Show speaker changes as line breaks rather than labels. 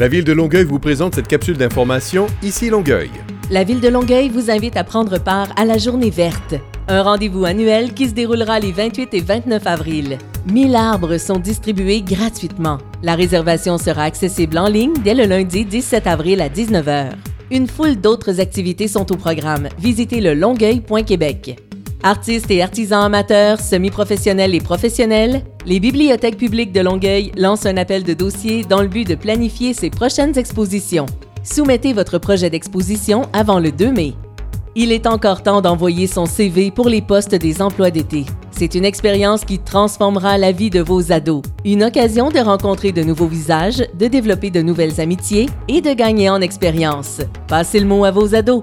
La ville de Longueuil vous présente cette capsule d'information Ici Longueuil.
La ville de Longueuil vous invite à prendre part à la Journée verte, un rendez-vous annuel qui se déroulera les 28 et 29 avril. 1000 arbres sont distribués gratuitement. La réservation sera accessible en ligne dès le lundi 17 avril à 19h. Une foule d'autres activités sont au programme. Visitez le longueuil.québec. Artistes et artisans amateurs, semi-professionnels et professionnels, les bibliothèques publiques de Longueuil lancent un appel de dossier dans le but de planifier ses prochaines expositions. Soumettez votre projet d'exposition avant le 2 mai. Il est encore temps d'envoyer son CV pour les postes des emplois d'été. C'est une expérience qui transformera la vie de vos ados. Une occasion de rencontrer de nouveaux visages, de développer de nouvelles amitiés et de gagner en expérience. Passez le mot à vos ados.